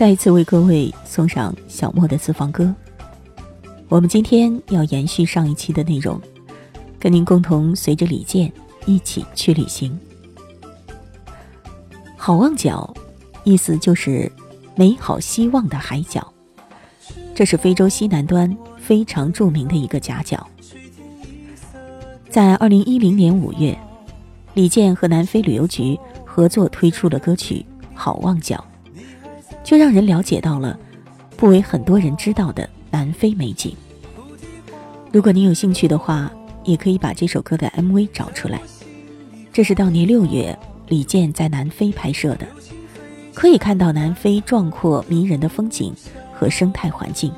再一次为各位送上小莫的私房歌。我们今天要延续上一期的内容，跟您共同随着李健一起去旅行。好望角，意思就是美好希望的海角，这是非洲西南端非常著名的一个夹角。在二零一零年五月，李健和南非旅游局合作推出了歌曲《好望角》。就让人了解到了不为很多人知道的南非美景。如果你有兴趣的话，也可以把这首歌的 MV 找出来。这是当年六月李健在南非拍摄的，可以看到南非壮阔迷人的风景和生态环境。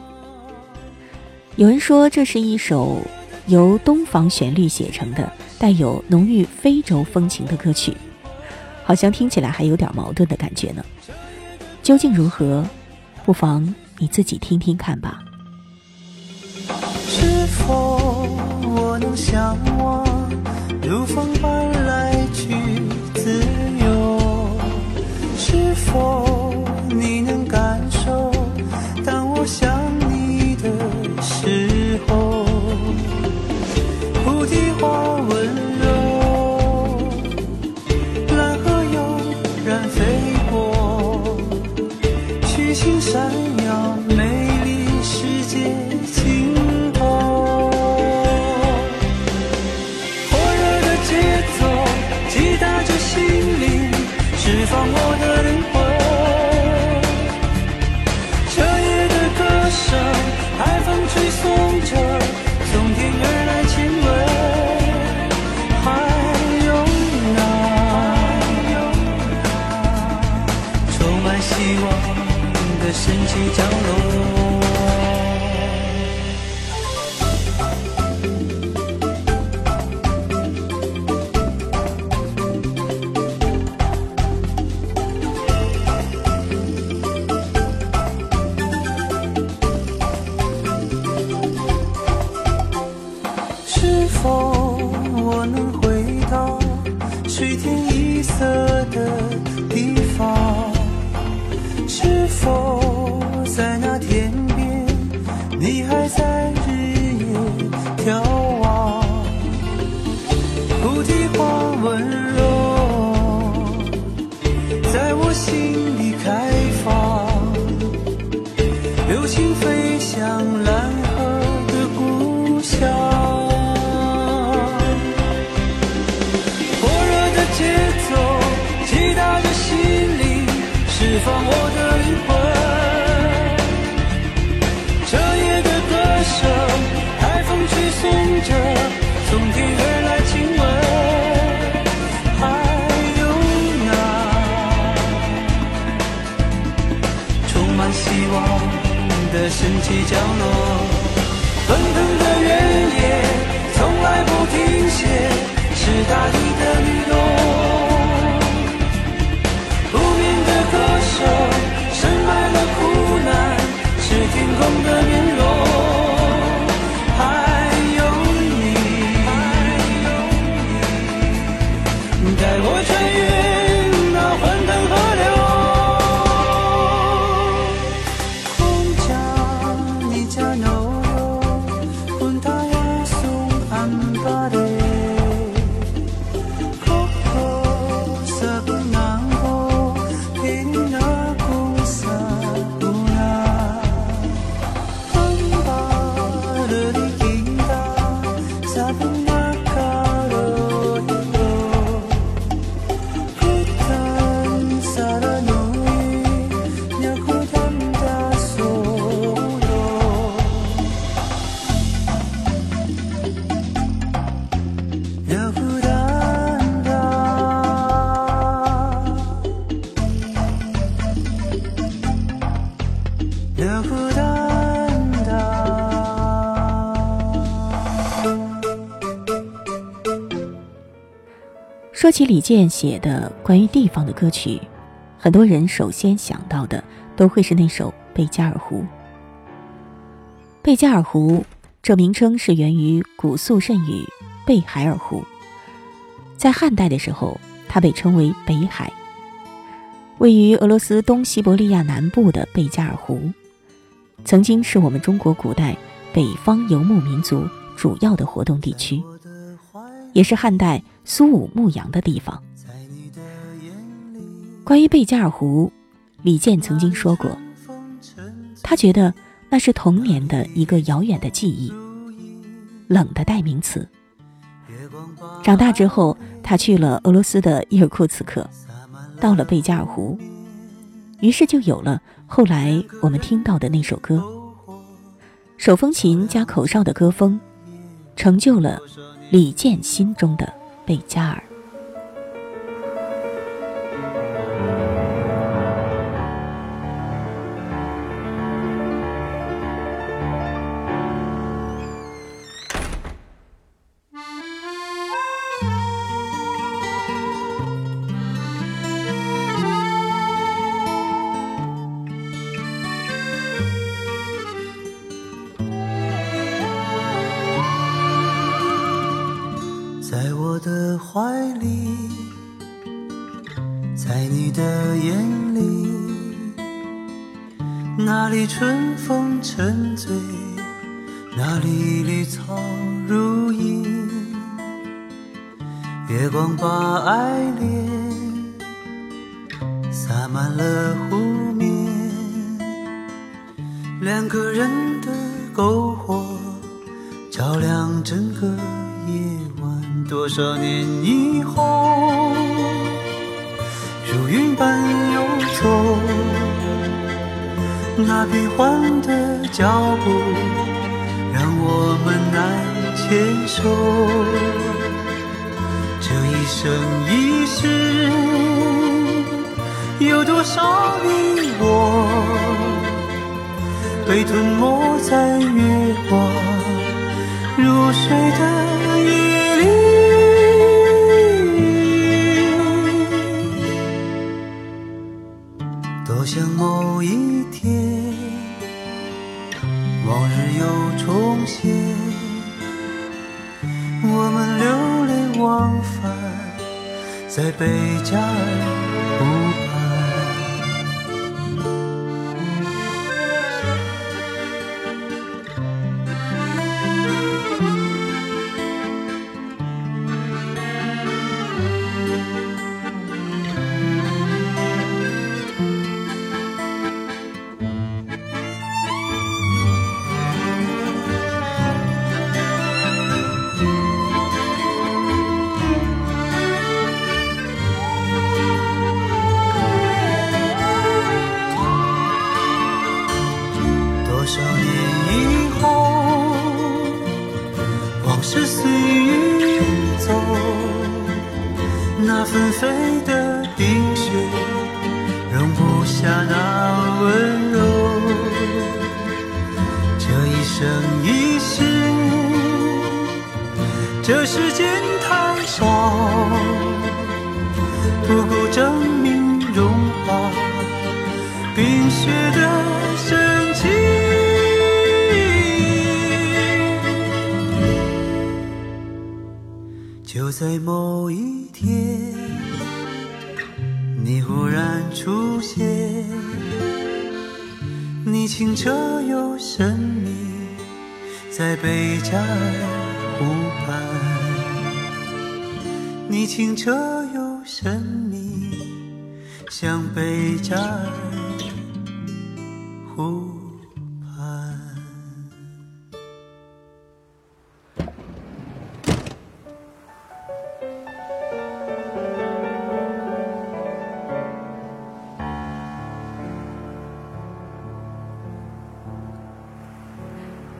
有人说这是一首由东方旋律写成的、带有浓郁非洲风情的歌曲，好像听起来还有点矛盾的感觉呢。究竟如何？不妨你自己听听看吧。是否我能向往如风般吹送着从天而来亲吻。还有那充满希望的神奇角落。你还在的神奇角落。奔腾的原野从来不停歇，是大地的律动。不眠的歌声深埋了苦难，是天空的面容。Sovereign 李健写的关于地方的歌曲，很多人首先想到的都会是那首《贝加尔湖》。贝加尔湖这名称是源于古肃慎语“贝海尔湖”。在汉代的时候，它被称为北海。位于俄罗斯东西伯利亚南部的贝加尔湖，曾经是我们中国古代北方游牧民族主要的活动地区，也是汉代。苏武牧羊的地方。关于贝加尔湖，李健曾经说过，他觉得那是童年的一个遥远的记忆，冷的代名词。长大之后，他去了俄罗斯的伊尔库茨克，到了贝加尔湖，于是就有了后来我们听到的那首歌。手风琴加口哨的歌风，成就了李健心中的。贝加尔。两个人的篝火照亮整个夜晚。多少年以后，如云般游走。那变幻的脚步，让我们难牵手。这一生一世，有多少你我，被吞没在月光如水的夜里，多想某一天，往日又重现。我们流连忘返在贝加尔湖。是随意走那纷飞的冰雪容不下那温柔这一生一世这时间太少不够证明融化冰雪的就在某一天，你忽然出现，你清澈又神秘，在贝加尔。湖畔，你清澈又神秘，像贝加尔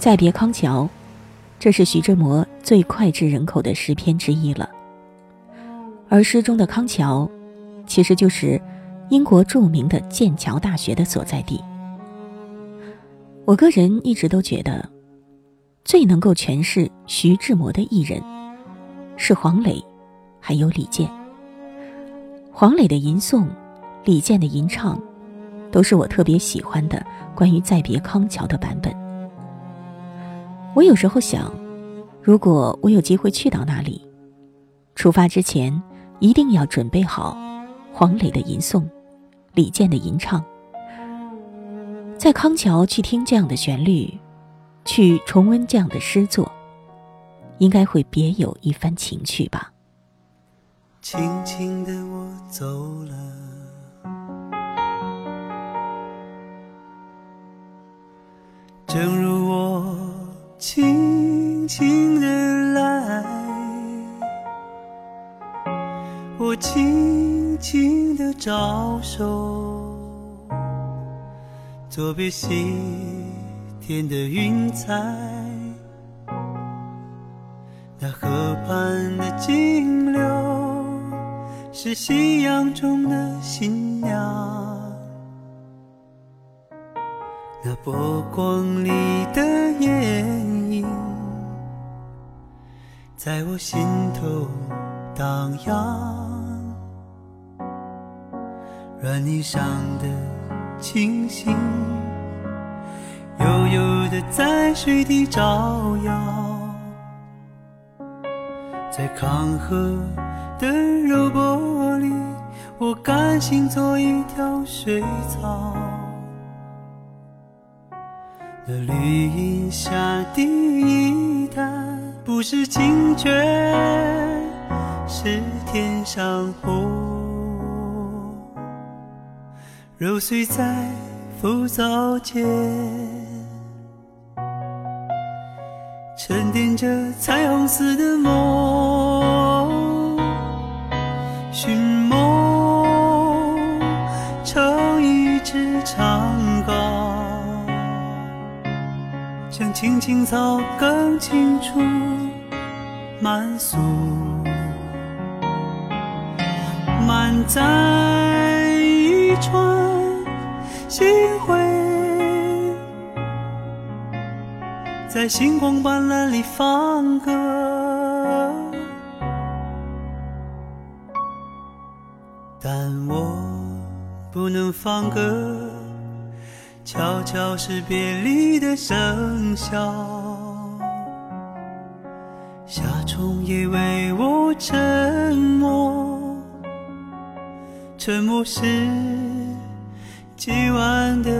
再别康桥。这是徐志摩最脍炙人口的诗篇之一了，而诗中的康桥，其实就是英国著名的剑桥大学的所在地。我个人一直都觉得，最能够诠释徐志摩的艺人，是黄磊，还有李健。黄磊的吟诵，李健的吟唱，都是我特别喜欢的关于再别康桥的版本。我有时候想，如果我有机会去到那里，出发之前一定要准备好黄磊的吟诵，李健的吟唱，在康桥去听这样的旋律，去重温这样的诗作，应该会别有一番情趣吧。轻轻的我走了，正如我轻轻的来，我轻轻的招手，作别西天的云彩，那河畔的金柳。是夕阳中的新娘，那波光里的眼影，在我心头荡漾。软泥上的星星，悠悠的在水底招摇，在康河。的柔波里，我甘心做一条水草。那绿荫下的一，不是清泉，是天上虹。揉碎在浮藻间，沉淀着彩虹似的梦。寻梦成一支长篙，将青青草更青处满诉，满载一船星辉，在星光斑斓里放歌。但我不能放歌，悄悄是别离的笙箫。夏虫也为我沉默，沉默是今晚的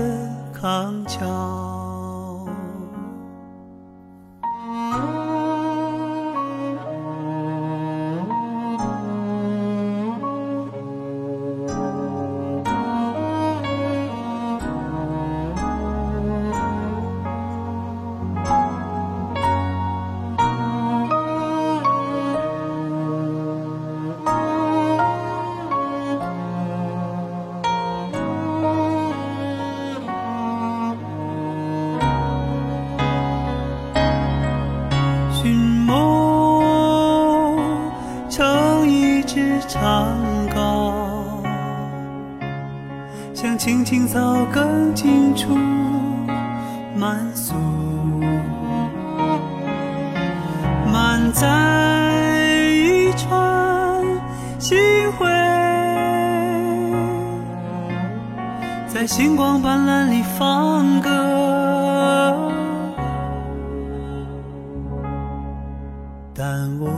康桥。在星光斑斓里放歌。但我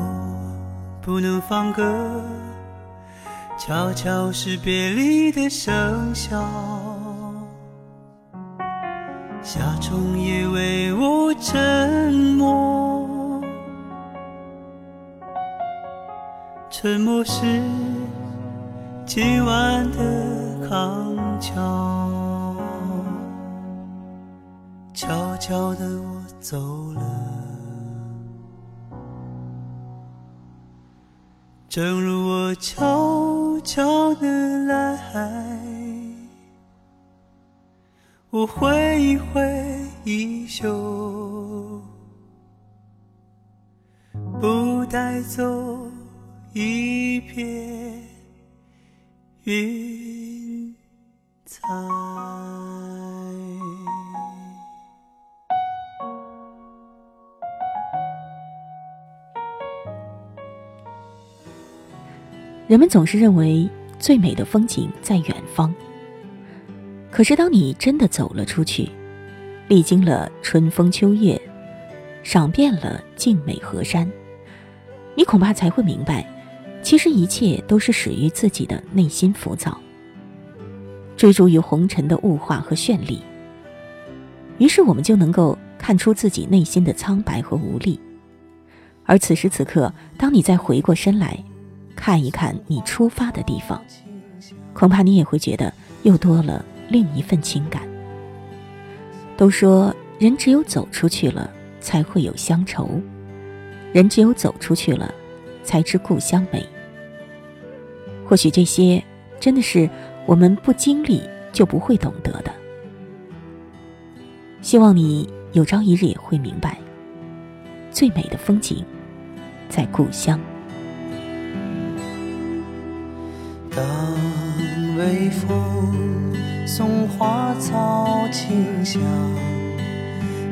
不能放歌。悄悄是别离的笙箫，夏虫也为我沉默，沉默是今晚的康悄。悄悄的我走了。正如我悄悄的来，我挥一挥衣袖，不带走一片云。人们总是认为，最美的风景在远方。可是，当你真的走了出去，历经了春风秋月，赏遍了静美河山，你恐怕才会明白，其实一切都是始于自己的内心浮躁，追逐于红尘的物化和绚丽。于是，我们就能够看出自己内心的苍白和无力。而此时此刻，当你再回过身来，看一看你出发的地方，恐怕你也会觉得又多了另一份情感。都说人只有走出去了，才会有乡愁；人只有走出去了，才知故乡美。或许这些真的是我们不经历就不会懂得的。希望你有朝一日也会明白，最美的风景。在故乡。当微风送花草清香，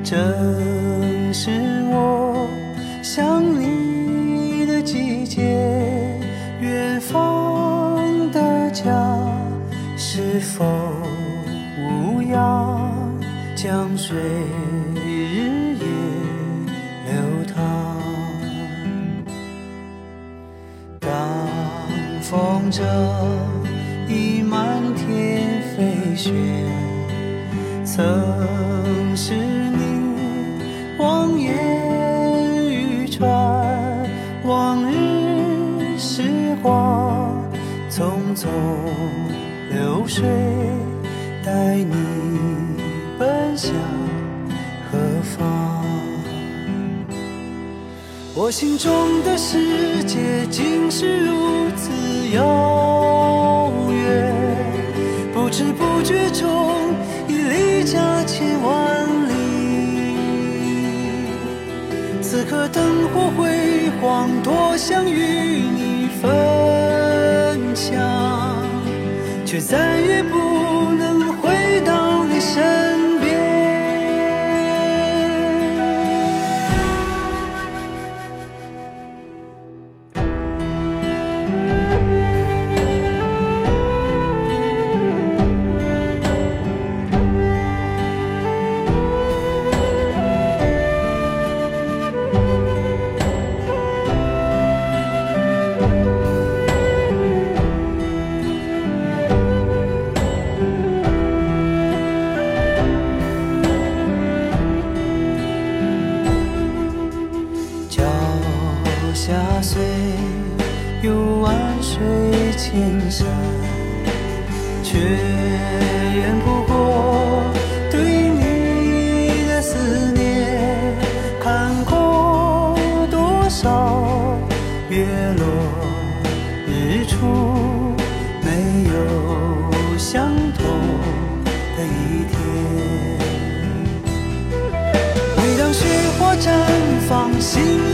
正是我否无恙？江水。日夜流淌。当风筝已满天飞雪，曾是你望眼欲穿。往日时光匆匆流水，带你奔向何方？我心中的世界竟是如此。遥远，不知不觉中已离家千万里。此刻灯火辉煌，多想与你分享，却再也不能回到你身。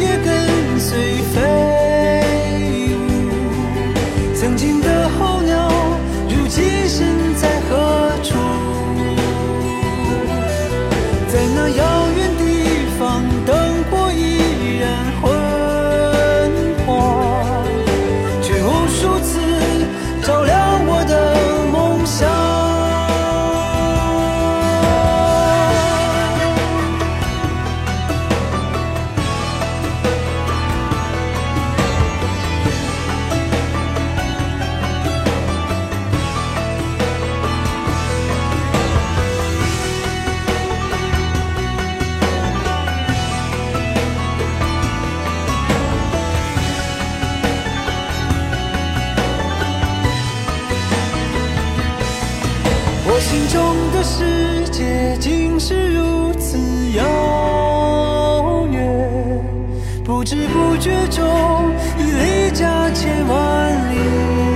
也跟随。世界竟是如此遥远不知不觉中已离家千万里。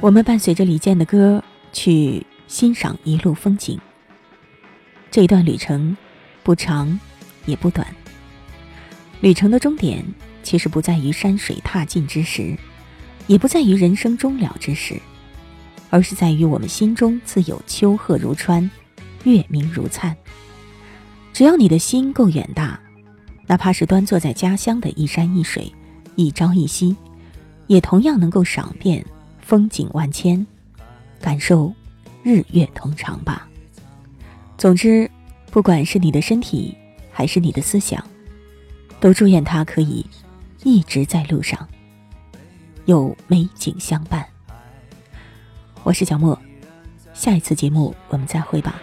我们伴随着李健的歌去欣赏一路风景。这一段旅程不长，也不短。旅程的终点其实不在于山水踏尽之时，也不在于人生终了之时，而是在于我们心中自有秋鹤如川，月明如灿。只要你的心够远大，哪怕是端坐在家乡的一山一水、一朝一夕，也同样能够赏遍风景万千，感受日月同长吧。总之，不管是你的身体还是你的思想，都祝愿它可以一直在路上，有美景相伴。我是小莫，下一次节目我们再会吧。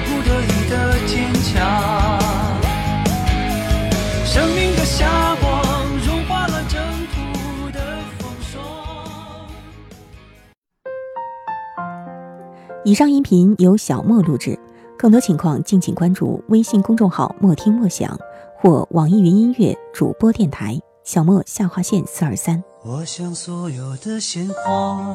不得已的坚强，生命的霞光融化了征途的风霜。以上音频由小莫录制，更多情况敬请关注微信公众号“莫听莫想”或网易云音乐主播电台“小莫下划线四二三”。我想所有的鲜花。